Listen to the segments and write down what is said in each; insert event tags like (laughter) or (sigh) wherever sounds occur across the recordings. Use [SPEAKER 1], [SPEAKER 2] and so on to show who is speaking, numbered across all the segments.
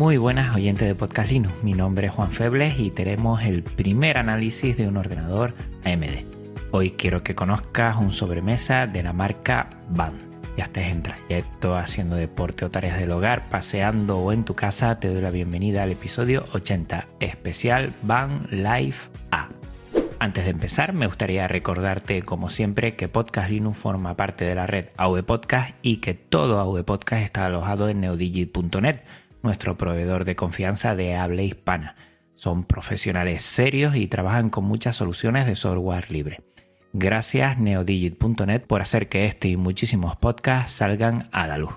[SPEAKER 1] Muy buenas oyentes de Podcast Linux, mi nombre es Juan Febles y tenemos el primer análisis de un ordenador AMD. Hoy quiero que conozcas un sobremesa de la marca Van. Ya estés en trayecto, haciendo deporte o tareas del hogar, paseando o en tu casa, te doy la bienvenida al episodio 80, especial Van Life A. Antes de empezar, me gustaría recordarte, como siempre, que Podcast Linux forma parte de la red AV Podcast y que todo AV Podcast está alojado en neodigit.net nuestro proveedor de confianza de habla hispana. Son profesionales serios y trabajan con muchas soluciones de software libre. Gracias neodigit.net por hacer que este y muchísimos podcasts salgan a la luz.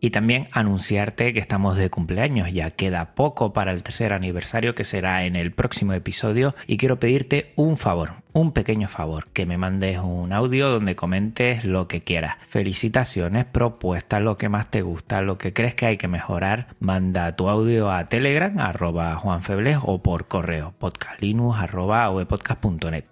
[SPEAKER 1] Y también anunciarte que estamos de cumpleaños, ya queda poco para el tercer aniversario que será en el próximo episodio y quiero pedirte un favor, un pequeño favor, que me mandes un audio donde comentes lo que quieras. Felicitaciones, propuestas, lo que más te gusta, lo que crees que hay que mejorar, manda tu audio a telegram arroba juanfebles o por correo podcastlinux arroba.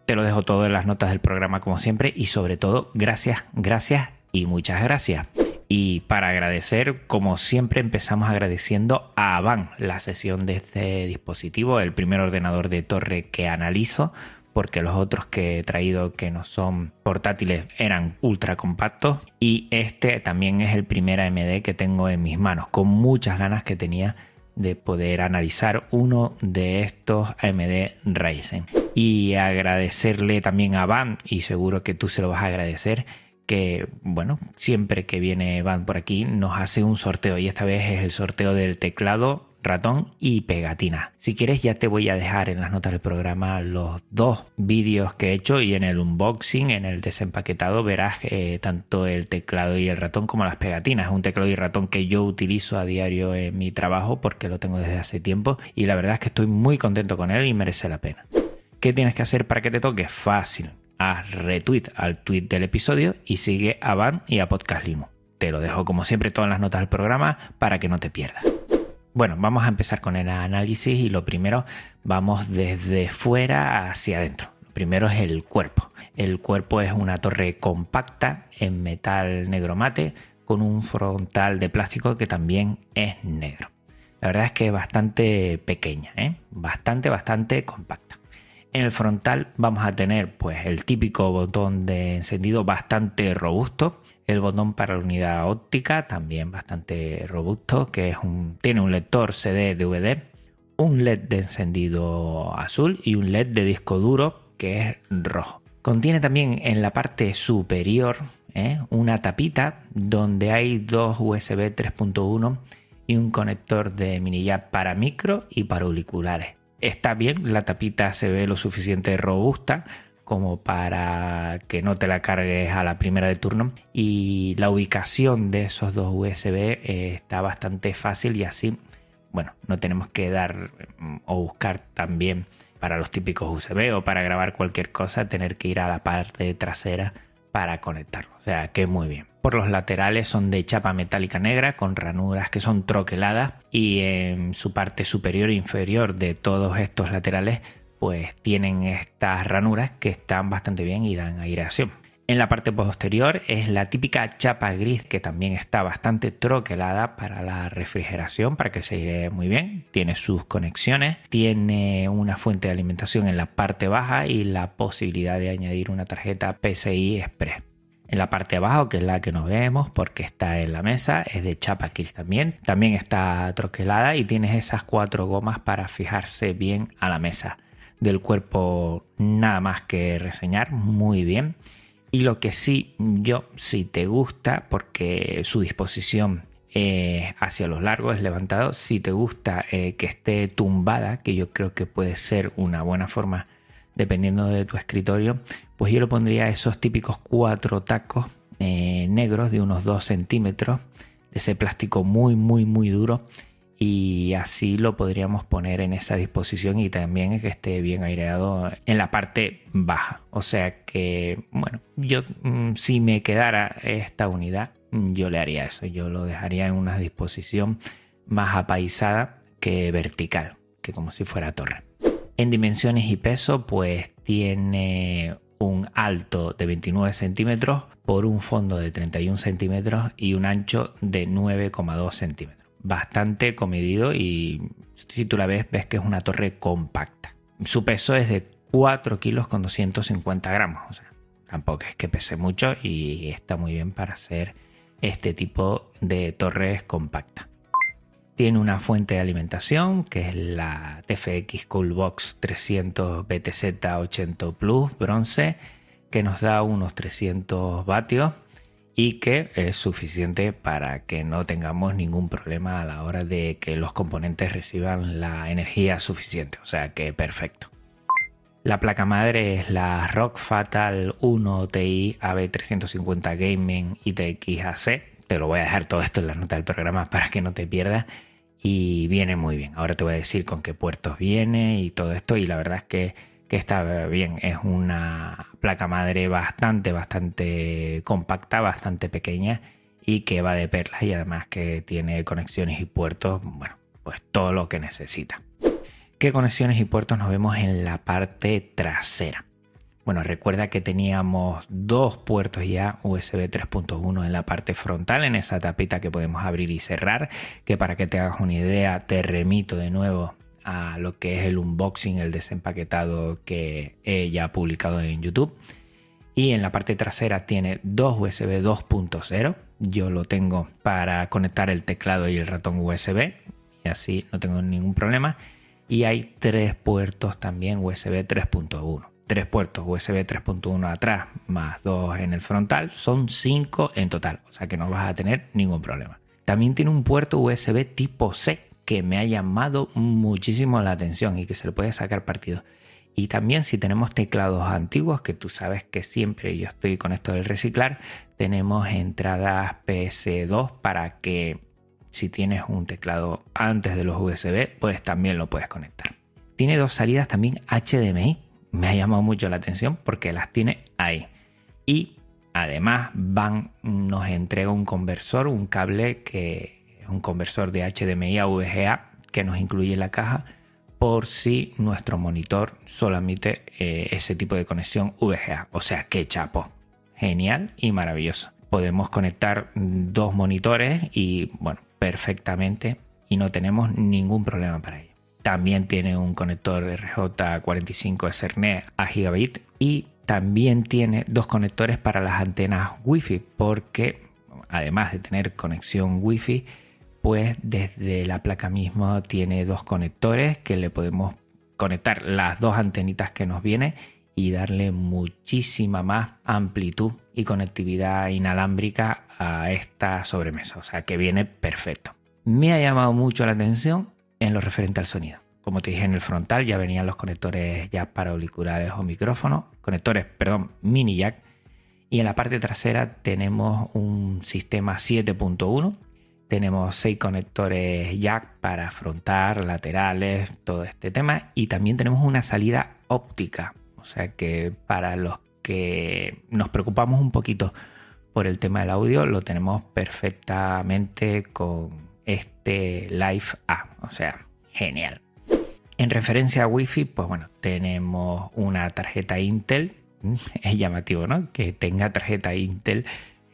[SPEAKER 1] Te lo dejo todo en las notas del programa como siempre y sobre todo gracias, gracias y muchas gracias. Y para agradecer, como siempre, empezamos agradeciendo a Avan la sesión de este dispositivo, el primer ordenador de torre que analizo, porque los otros que he traído que no son portátiles eran ultra compactos. Y este también es el primer AMD que tengo en mis manos, con muchas ganas que tenía de poder analizar uno de estos AMD Ryzen. Y agradecerle también a Van, y seguro que tú se lo vas a agradecer que, bueno, siempre que viene Van por aquí nos hace un sorteo y esta vez es el sorteo del teclado, ratón y pegatina. Si quieres ya te voy a dejar en las notas del programa los dos vídeos que he hecho y en el unboxing, en el desempaquetado verás eh, tanto el teclado y el ratón como las pegatinas. Un teclado y ratón que yo utilizo a diario en mi trabajo porque lo tengo desde hace tiempo y la verdad es que estoy muy contento con él y merece la pena. ¿Qué tienes que hacer para que te toque? Fácil haz retweet al tweet del episodio y sigue a Van y a Podcast Linux. Te lo dejo como siempre todas las notas del programa para que no te pierdas. Bueno, vamos a empezar con el análisis y lo primero vamos desde fuera hacia adentro. Lo primero es el cuerpo. El cuerpo es una torre compacta en metal negro mate con un frontal de plástico que también es negro. La verdad es que es bastante pequeña, ¿eh? bastante, bastante compacta. En el frontal vamos a tener pues el típico botón de encendido bastante robusto, el botón para la unidad óptica también bastante robusto, que tiene un lector CD DVD, un LED de encendido azul y un LED de disco duro que es rojo. Contiene también en la parte superior ¿eh? una tapita donde hay dos USB 3.1 y un conector de mini jack para micro y para auriculares está bien, la tapita se ve lo suficiente robusta como para que no te la cargues a la primera de turno. Y la ubicación de esos dos USB eh, está bastante fácil y así bueno no tenemos que dar mm, o buscar también para los típicos USB o para grabar cualquier cosa tener que ir a la parte trasera para conectarlo o sea que muy bien por los laterales son de chapa metálica negra con ranuras que son troqueladas y en su parte superior e inferior de todos estos laterales pues tienen estas ranuras que están bastante bien y dan aireación. En la parte posterior es la típica chapa gris que también está bastante troquelada para la refrigeración, para que se aire muy bien. Tiene sus conexiones, tiene una fuente de alimentación en la parte baja y la posibilidad de añadir una tarjeta PCI Express. En la parte de abajo, que es la que nos vemos porque está en la mesa, es de chapa gris también. También está troquelada y tienes esas cuatro gomas para fijarse bien a la mesa. Del cuerpo nada más que reseñar, muy bien. Y lo que sí, yo, si te gusta, porque su disposición eh, hacia los largos, levantado. Si te gusta eh, que esté tumbada, que yo creo que puede ser una buena forma dependiendo de tu escritorio, pues yo le pondría esos típicos cuatro tacos eh, negros de unos 2 centímetros, de ese plástico muy, muy, muy duro. Y así lo podríamos poner en esa disposición y también que esté bien aireado en la parte baja. O sea que, bueno, yo mm, si me quedara esta unidad, yo le haría eso. Yo lo dejaría en una disposición más apaisada que vertical, que como si fuera torre. En dimensiones y peso, pues tiene un alto de 29 centímetros por un fondo de 31 centímetros y un ancho de 9,2 centímetros. Bastante comedido y si tú la ves, ves que es una torre compacta. Su peso es de 4 kilos con 250 gramos. O sea, tampoco es que pese mucho y está muy bien para hacer este tipo de torres compactas. Tiene una fuente de alimentación que es la TFX Coolbox 300 BTZ 80 Plus bronce que nos da unos 300 vatios y que es suficiente para que no tengamos ningún problema a la hora de que los componentes reciban la energía suficiente. O sea que perfecto. La placa madre es la Rock Fatal 1 Ti AB350 Gaming ITX AC. Te lo voy a dejar todo esto en la nota del programa para que no te pierdas y viene muy bien. Ahora te voy a decir con qué puertos viene y todo esto y la verdad es que, que está bien. Es una placa madre bastante, bastante compacta, bastante pequeña y que va de perlas y además que tiene conexiones y puertos, bueno, pues todo lo que necesita. ¿Qué conexiones y puertos nos vemos en la parte trasera? Bueno, recuerda que teníamos dos puertos ya USB 3.1 en la parte frontal, en esa tapita que podemos abrir y cerrar, que para que te hagas una idea te remito de nuevo a lo que es el unboxing, el desempaquetado que he ya publicado en YouTube. Y en la parte trasera tiene dos USB 2.0. Yo lo tengo para conectar el teclado y el ratón USB. Y así no tengo ningún problema. Y hay tres puertos también USB 3.1 tres puertos USB 3.1 atrás más dos en el frontal, son cinco en total, o sea que no vas a tener ningún problema. También tiene un puerto USB tipo C que me ha llamado muchísimo la atención y que se le puede sacar partido. Y también si tenemos teclados antiguos, que tú sabes que siempre yo estoy con esto del reciclar, tenemos entradas PS2 para que si tienes un teclado antes de los USB, pues también lo puedes conectar. Tiene dos salidas también HDMI me ha llamado mucho la atención porque las tiene ahí. Y además van, nos entrega un conversor, un cable que un conversor de HDMI a VGA que nos incluye la caja por si nuestro monitor solamente eh, ese tipo de conexión VGA. O sea, que chapo. Genial y maravilloso. Podemos conectar dos monitores y bueno, perfectamente y no tenemos ningún problema para ello. También tiene un conector RJ45 Ethernet a gigabit y también tiene dos conectores para las antenas Wi-Fi porque además de tener conexión Wi-Fi, desde la placa misma tiene dos conectores que le podemos conectar las dos antenitas que nos viene y darle muchísima más amplitud y conectividad inalámbrica a esta sobremesa. O sea que viene perfecto. Me ha llamado mucho la atención en lo referente al sonido. Como te dije en el frontal ya venían los conectores ya para auriculares o micrófonos, conectores, perdón, mini jack. Y en la parte trasera tenemos un sistema 7.1. Tenemos seis conectores jack para frontal, laterales, todo este tema. Y también tenemos una salida óptica. O sea que para los que nos preocupamos un poquito por el tema del audio, lo tenemos perfectamente con este Live A. O sea, genial. En referencia a Wi-Fi, pues bueno, tenemos una tarjeta Intel. (laughs) Es llamativo, ¿no? Que tenga tarjeta Intel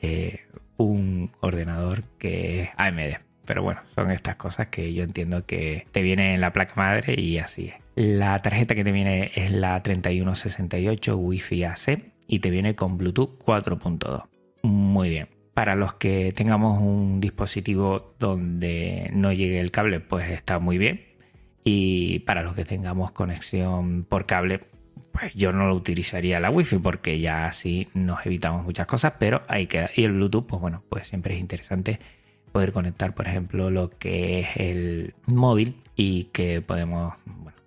[SPEAKER 1] eh, un ordenador que es AMD. Pero bueno, son estas cosas que yo entiendo que te viene en la placa madre y así es. La tarjeta que te viene es la 3168 Wi-Fi AC y te viene con Bluetooth 4.2. Muy bien. Para los que tengamos un dispositivo donde no llegue el cable, pues está muy bien. Y para los que tengamos conexión por cable, pues yo no lo utilizaría la wifi porque ya así nos evitamos muchas cosas, pero hay que y el Bluetooth, pues bueno, pues siempre es interesante poder conectar, por ejemplo, lo que es el móvil y que podemos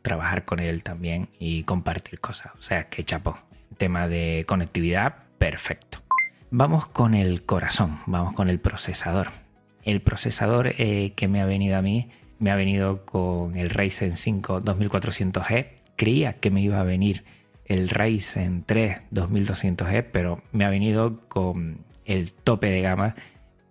[SPEAKER 1] trabajar con él también y compartir cosas. O sea, que chapo, tema de conectividad, perfecto. Vamos con el corazón, vamos con el procesador. El procesador eh, que me ha venido a mí, me ha venido con el Ryzen 5 2400G. Creía que me iba a venir el Ryzen 3 2200G, pero me ha venido con el tope de gama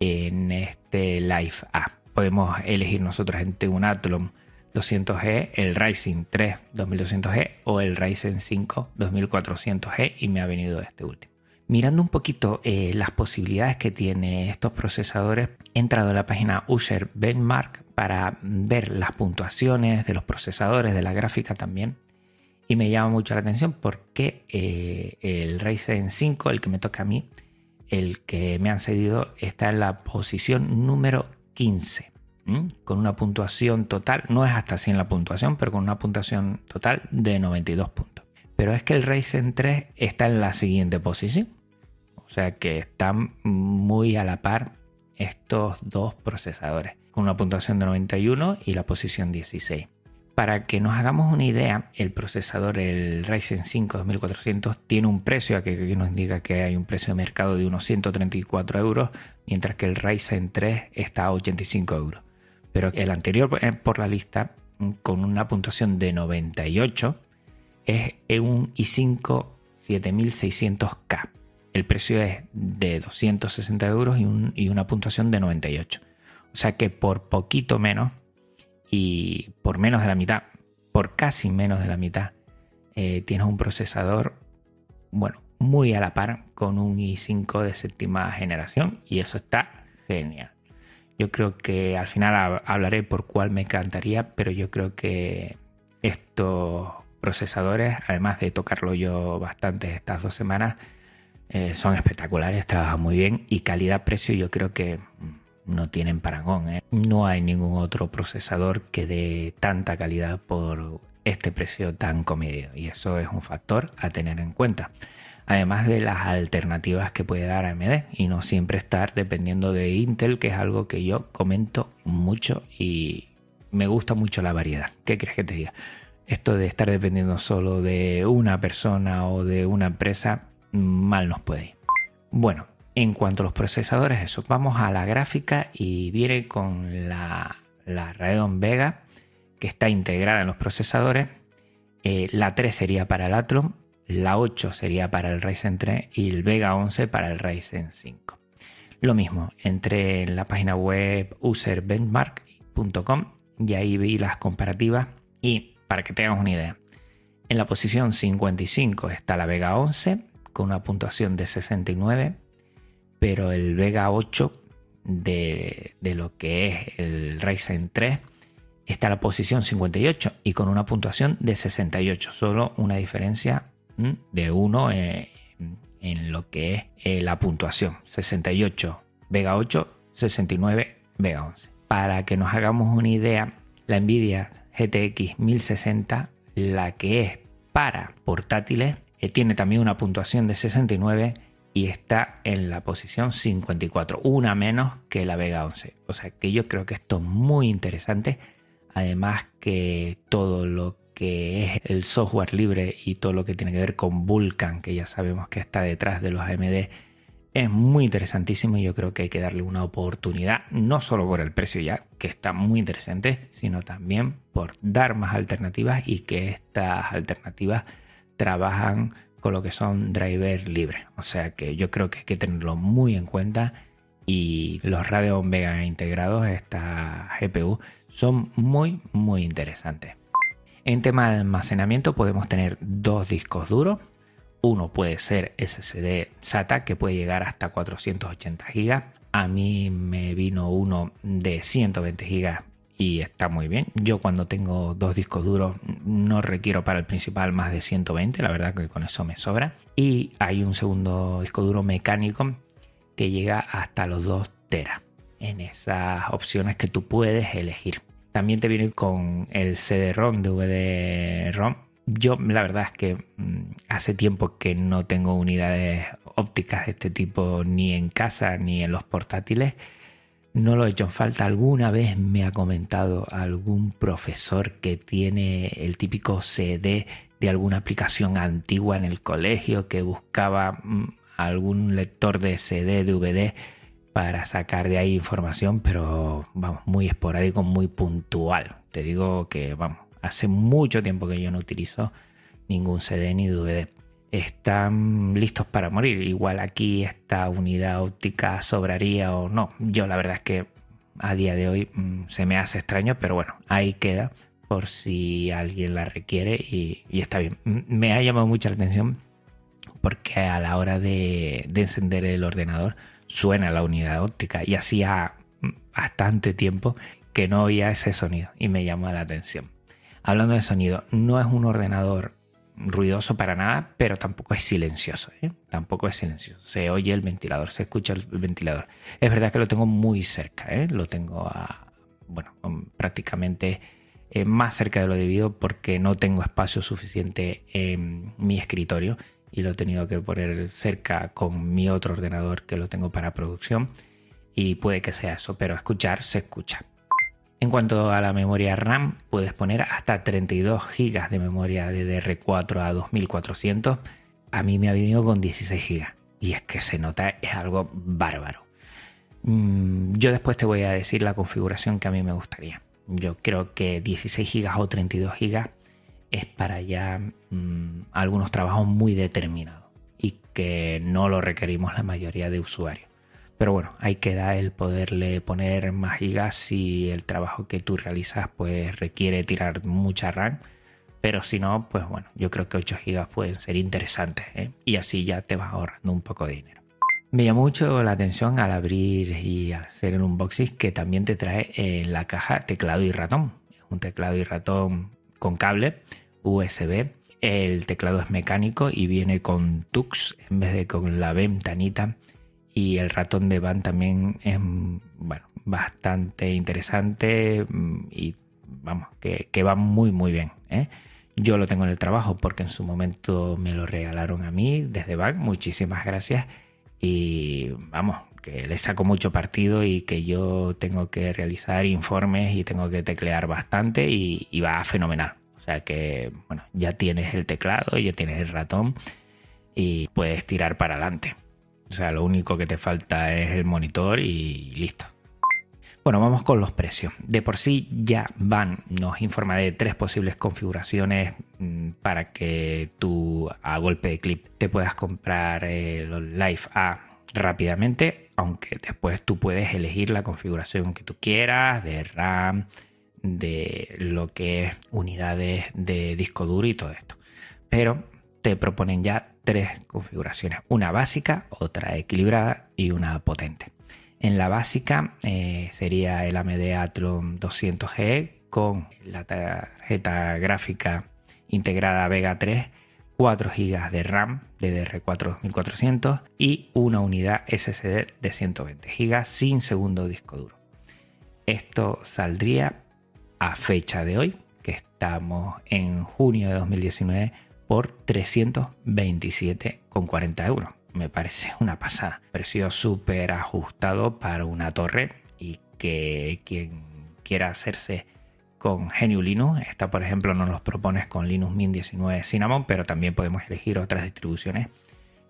[SPEAKER 1] en este Live A. Podemos elegir nosotros entre un Athlon 200G, el Ryzen 3 2200G o el Ryzen 5 2400G y me ha venido este último. Mirando un poquito eh, las posibilidades que tiene estos procesadores, he entrado a la página Usher Benchmark para ver las puntuaciones de los procesadores, de la gráfica también. Y me llama mucho la atención porque eh, el Ryzen 5, el que me toca a mí, el que me han cedido, está en la posición número 15 con una puntuación total, no es hasta 100 la puntuación, pero con una puntuación total de 92 puntos. Pero es que el Ryzen 3 está en la siguiente posición. O sea que están muy a la par estos dos procesadores, con una puntuación de 91 y la posición 16. Para que nos hagamos una idea, el procesador, el Ryzen 5 2400, tiene un precio, que aquí nos indica que hay un precio de mercado de unos 134 euros, mientras que el Ryzen 3 está a 85 euros pero el anterior eh, por la lista, con una puntuación de 98, es un i5 7600K. El precio es de 260 euros y, una puntuación de 98. O sea que por poquito menos y por menos de la mitad, por casi menos de la mitad, eh, tienes un procesador, bueno, muy a la par con un i5 de séptima generación y eso está genial. Yo creo que al final hablaré por cuál me encantaría, pero yo creo que estos procesadores, además de tocarlo yo bastante estas dos semanas, eh, son espectaculares, trabajan muy bien y calidad-precio yo creo que no tienen parangón. ¿eh? No hay ningún otro procesador que dé tanta calidad por este precio tan comedido y eso es un factor a tener en cuenta además de las alternativas que puede dar AMD y no siempre estar dependiendo de Intel, que es algo que yo comento mucho y me gusta mucho la variedad. ¿Qué crees que te diga? Esto de estar dependiendo solo de una persona o de una empresa, mal nos puede ir. Bueno, en cuanto a los procesadores, eso, vamos a la gráfica y viene con la, la Radeon Vega que está integrada en los procesadores. Eh, la 3 sería para el Athlon la 8 sería para el Ryzen 3 y el Vega 11 para el Ryzen 5. Lo mismo, entré en la página web userbenchmark.com y ahí vi las comparativas y para que tengas una idea, en la posición 55 está la Vega 11 con una puntuación de 69, pero el Vega 8 de, de lo que es el Ryzen 3 está en la posición 58 y con una puntuación de 68, solo una diferencia de 1 eh, en lo que es eh, la puntuación. 68 Vega 8, 69 Vega 11. Para que nos hagamos una idea, la Nvidia GTX 1060, la que es para portátiles, eh, tiene también una puntuación de 69 y está en la posición 54, una menos que la Vega 11. O sea que yo creo que esto es muy interesante. Además que todo lo que es el software libre y todo lo que tiene que ver con Vulkan, que ya sabemos que está detrás de los AMD, es muy interesantísimo y yo creo que hay que darle una oportunidad, no solo por el precio ya, que está muy interesante, sino también por dar más alternativas y que estas alternativas trabajan con lo que son drivers libres. O sea que yo creo que hay que tenerlo muy en cuenta y los Radeon Vega integrados, esta GPU, son muy, muy interesantes. En tema de almacenamiento podemos tener dos discos duros. Uno puede ser SSD SATA que puede llegar hasta 480 GB. A mí me vino uno de 120 GB y está muy bien. Yo cuando tengo dos discos duros no requiero para el principal más de 120, la verdad que con eso me sobra. Y hay un segundo disco duro mecánico que llega hasta los 2 teras en esas opciones que tú puedes elegir. También te viene con el CD-ROM, DVD-ROM. Yo la verdad es que mm, hace tiempo que no tengo unidades ópticas de este tipo ni en casa ni en los portátiles. No lo he hecho en falta. Alguna vez me ha comentado algún profesor que tiene el típico CD de alguna aplicación antigua en el colegio que buscaba mm, algún lector de CD, DVD para sacar de ahí información, pero vamos, muy esporádico, muy puntual. Te digo que, vamos, hace mucho tiempo que yo no utilizo ningún CD ni DVD. Están listos para morir. Igual aquí esta unidad óptica sobraría o no. Yo la verdad es que a día de hoy mm, se me hace extraño, pero bueno, ahí queda por si alguien la requiere y, está bien. Me ha llamado mucha la atención porque a la hora de encender el ordenador, suena la unidad óptica y hacía bastante tiempo que no oía ese sonido y me llamó la atención. Hablando de sonido, no es un ordenador ruidoso para nada, pero tampoco es silencioso. ¿eh? Tampoco es silencioso. Se oye el ventilador, se escucha el ventilador. Es verdad que lo tengo muy cerca, ¿eh? lo tengo bueno, prácticamente eh, más cerca de lo debido porque no tengo espacio suficiente en mi escritorio y lo he tenido que poner cerca con mi otro ordenador que lo tengo para producción y puede que sea eso, pero escuchar se escucha. En cuanto a la memoria RAM, puedes poner hasta 32 GB de memoria DDR4 a 2400. A mí me ha venido con 16 GB y es que se nota, es algo bárbaro. Mm, yo después te voy a decir la configuración que a mí me gustaría. Yo creo que 16 GB o 32 GB es para ya mm, algunos trabajos muy determinados y que no lo requerimos la mayoría de usuarios. Pero bueno, hay que dar el poderle poner más gigas si el trabajo que tú realizas pues requiere tirar mucha RAM. Pero si no, pues bueno, yo creo que 8 gigas pueden ser interesantes ¿eh? y así ya te vas ahorrando un poco de dinero. Me llamó mucho la atención al abrir y hacer el unboxing que también te trae en la caja teclado y ratón. Un teclado y ratón con cable USB. El teclado es mecánico y viene con Tux en vez de con la ventanita. Y el ratón de van también es bueno, bastante interesante mm, y vamos, que, va muy muy bien. ¿eh? Yo lo tengo en el trabajo porque en su momento me lo regalaron a mí desde van. Muchísimas gracias. Y vamos, que le saco mucho partido y que yo tengo que realizar informes y tengo que teclear bastante y, va fenomenal. O sea que, bueno, ya tienes el teclado, ya tienes el ratón y puedes tirar para adelante. O sea, lo único que te falta es el monitor y listo. Bueno, vamos con los precios. De por sí ya van, nos informa de tres posibles configuraciones mm, para que tú a golpe de clip te puedas comprar el Live A rápidamente, aunque después tú puedes elegir la configuración que tú quieras de RAM, de lo que es unidades de disco duro y todo esto. Pero te proponen ya tres configuraciones, una básica, otra equilibrada y una potente. En la básica eh, sería el AMD Athlon 200G con la tarjeta gráfica integrada Vega 3 4 GB de RAM DDR4 2400 y una unidad SSD de 120 GB sin segundo disco duro. Esto saldría a fecha de hoy, que estamos en junio de 2019, por 327,40 euros. Me parece una pasada. Precio súper ajustado para una torre y que quien quiera hacerse con GNU Linux. Esta, por ejemplo, nos los propones con Linux Mint 19 Cinnamon, pero también podemos elegir otras distribuciones.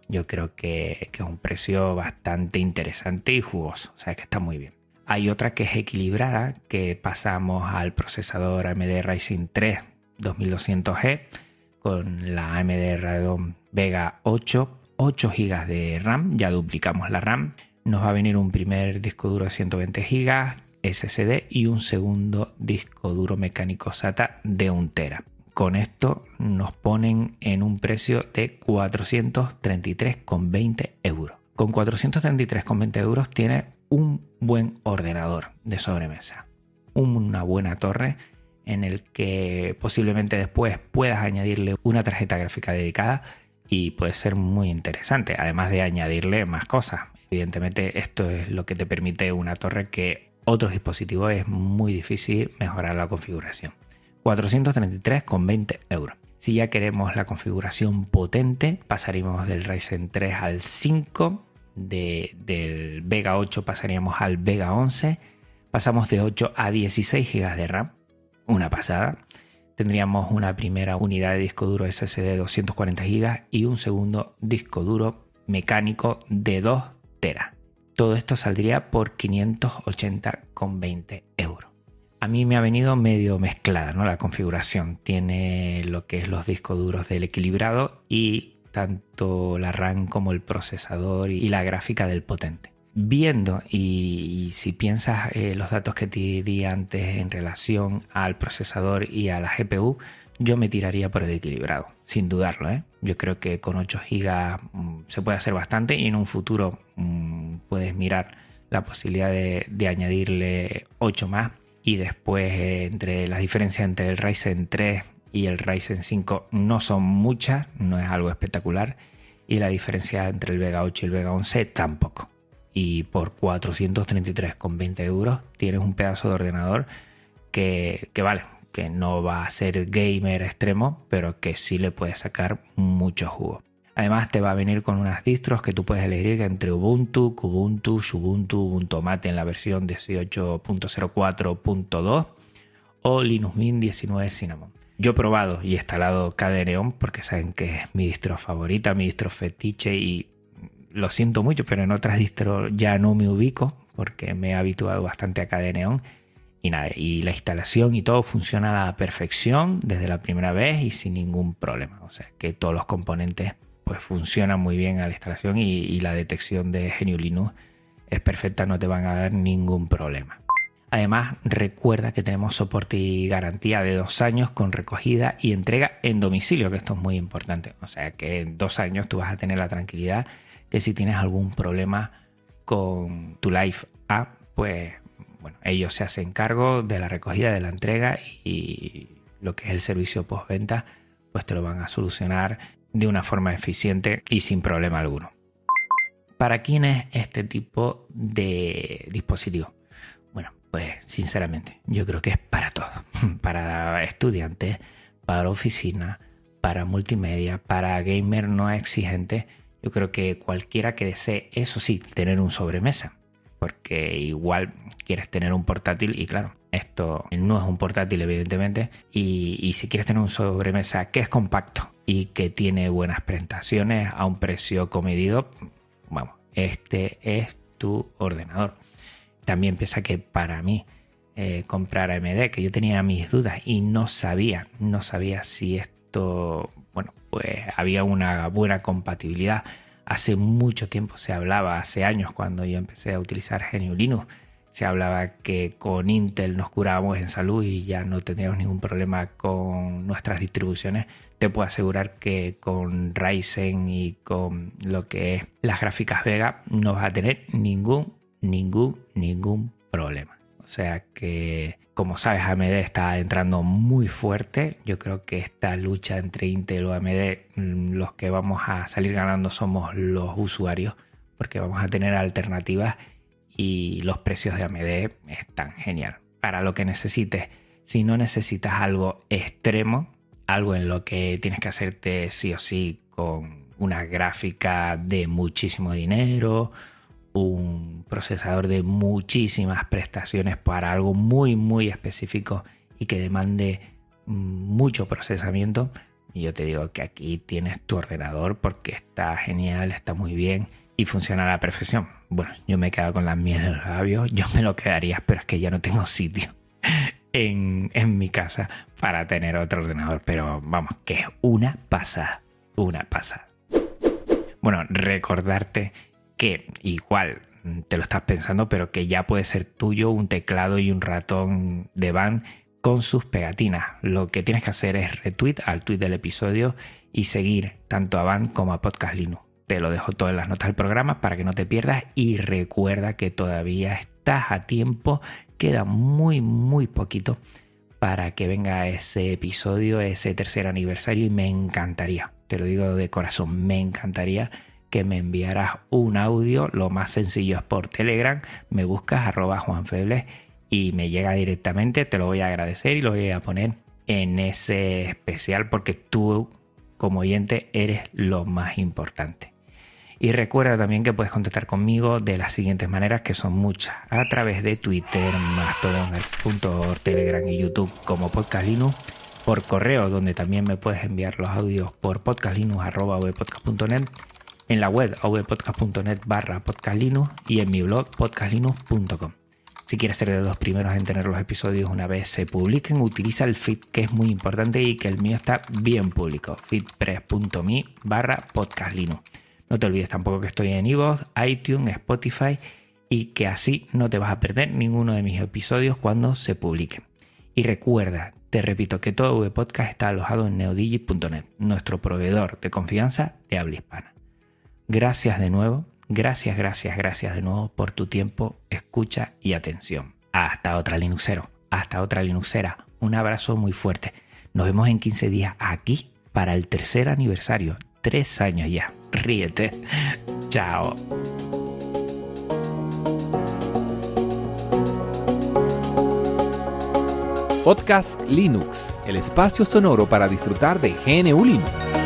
[SPEAKER 1] Yo creo que, es un precio bastante interesante y jugoso, o sea que está muy bien. Hay otra que es equilibrada, que pasamos al procesador AMD Ryzen 3 2200G con la AMD Radeon Vega 8, 8 GB de RAM, ya duplicamos la RAM. Nos va a venir un primer disco duro de 120 GB SSD y un segundo disco duro mecánico SATA de 1 tera. Con esto nos ponen en un precio de 433,20 euros. Con 433,20 euros tiene un buen ordenador de sobremesa, una buena torre en el que posiblemente después puedas añadirle una tarjeta gráfica dedicada y puede ser muy interesante, además de añadirle más cosas. Evidentemente esto es lo que te permite una torre que otros dispositivos es muy difícil mejorar la configuración. 433,20 euros. Si ya queremos la configuración potente, pasaríamos del Ryzen 3 al 5 del Vega 8 pasaríamos al Vega 11. Pasamos de 8 a 16 GB de RAM. Una pasada. Tendríamos una primera unidad de disco duro SSD de 240 GB y un segundo disco duro mecánico de 2 TB. Todo esto saldría por 580,20 euros. A mí me ha venido medio mezclada ¿no? la configuración. Tiene lo que es los discos duros del equilibrado y tanto la RAM como el procesador y la gráfica del potente. Viendo y, si piensas eh, los datos que te di antes en relación al procesador y a la GPU, yo me tiraría por el equilibrado, sin dudarlo. ¿eh? Yo creo que con 8 GB mm, se puede hacer bastante y en un futuro mm, puedes mirar la posibilidad de, añadirle 8 más y después eh, entre las diferencias entre el Ryzen 3 y el Ryzen 5 no son muchas, no es algo espectacular y la diferencia entre el Vega 8 y el Vega 11 tampoco. Y por 433,20 euros tienes un pedazo de ordenador que, que vale, que no va a ser gamer extremo, pero que sí le puedes sacar mucho jugo. Además te va a venir con unas distros que tú puedes elegir entre Ubuntu, Kubuntu, Ubuntu, Ubuntu Mate en la versión 18.04.2 o Linux Mint 19 Cinnamon. Yo he probado y instalado KDE porque saben que es mi distro favorita, mi distro fetiche y lo siento mucho, pero en otras distros ya no me ubico porque me he habituado bastante a KDE y nada, y la instalación y todo funciona a la perfección desde la primera vez y sin ningún problema. O sea que todos los componentes pues funciona muy bien a la instalación y, la detección de GNU Linux es perfecta, no te van a dar ningún problema. Además, recuerda que tenemos soporte y garantía de dos años con recogida y entrega en domicilio, que esto es muy importante. O sea que en dos años tú vas a tener la tranquilidad que si tienes algún problema con tu Life App, pues bueno, ellos se hacen cargo de la recogida, de la entrega y lo que es el servicio postventa, pues te lo van a solucionar de una forma eficiente y sin problema alguno. ¿Para quién es este tipo de dispositivo? Bueno, pues sinceramente yo creo que es para todo. (laughs) Para estudiantes, para oficina, para multimedia, para gamer no exigente. Yo creo que cualquiera que desee, eso sí, tener un sobremesa. Porque igual quieres tener un portátil y claro, esto no es un portátil evidentemente. Y, si quieres tener un sobremesa que es compacto, y que tiene buenas prestaciones a un precio comedido, vamos, este es tu ordenador. También piensa que para mí eh, comprar AMD, que yo tenía mis dudas y no sabía, no sabía si esto, bueno, pues había una buena compatibilidad. Hace mucho tiempo se hablaba, hace años cuando yo empecé a utilizar GNU Linux, se hablaba que con Intel nos curábamos en salud y ya no tendríamos ningún problema con nuestras distribuciones. Te puedo asegurar que con Ryzen y con lo que es las gráficas Vega no vas a tener ningún, ningún, ningún problema. O sea que, como sabes, AMD está entrando muy fuerte. Yo creo que esta lucha entre Intel o AMD, mm, los que vamos a salir ganando somos los usuarios, porque vamos a tener alternativas y los precios de AMD están genial. Para lo que necesites, si no necesitas algo extremo, algo en lo que tienes que hacerte sí o sí con una gráfica de muchísimo dinero, un procesador de muchísimas prestaciones para algo muy muy específico y que demande mucho procesamiento, y yo te digo que aquí tienes tu ordenador porque está genial, está muy bien y funciona a la perfección. Bueno, yo me he quedado con la miel en los labios, yo me lo quedaría, pero es que ya no tengo sitio (laughs) en, en mi casa para tener otro ordenador. Pero vamos, que es una pasada, una pasada. Bueno, recordarte que igual te lo estás pensando, pero que ya puede ser tuyo un teclado y un ratón de van con sus pegatinas. Lo que tienes que hacer es retweet al tweet del episodio y seguir tanto a Van como a Podcast Linux. Te lo dejo todo en las notas del programa para que no te pierdas y recuerda que todavía estás a tiempo, queda muy muy poquito para que venga ese episodio, ese tercer aniversario y me encantaría, te lo digo de corazón, me encantaría que me enviaras un audio, lo más sencillo es por Telegram, me buscas arroba juanfebles y me llega directamente, te lo voy a agradecer y lo voy a poner en ese especial porque tú como oyente eres lo más importante. Y recuerda también que puedes contactar conmigo de las siguientes maneras, que son muchas, a través de Twitter, Mastodon.org, Telegram y YouTube como Podcast Linux, por correo, donde también me puedes enviar los audios por podcastlinux.net, en la web avpodcast.net barra podcastlinux y en mi blog podcastlinux.com. Si quieres ser de los primeros en tener los episodios una vez se publiquen, utiliza el feed que es muy importante y que el mío está bien público, feedpress.me barra podcastlinux. No te olvides tampoco que estoy en iVoox, iTunes, Spotify y que así no te vas a perder ninguno de mis episodios cuando se publiquen. Y recuerda, te repito que todo VPodcast está alojado en neodigi.net, nuestro proveedor de confianza de habla hispana. Gracias de nuevo Gracias, gracias, gracias de nuevo por tu tiempo, escucha y atención. Hasta otra Linuxero, hasta otra Linuxera. Un abrazo muy fuerte. Nos vemos en 15 días aquí para el tercer aniversario. Tres años ya. Ríete. (laughs) Chao.
[SPEAKER 2] Podcast Linux, el espacio sonoro para disfrutar de GNU Linux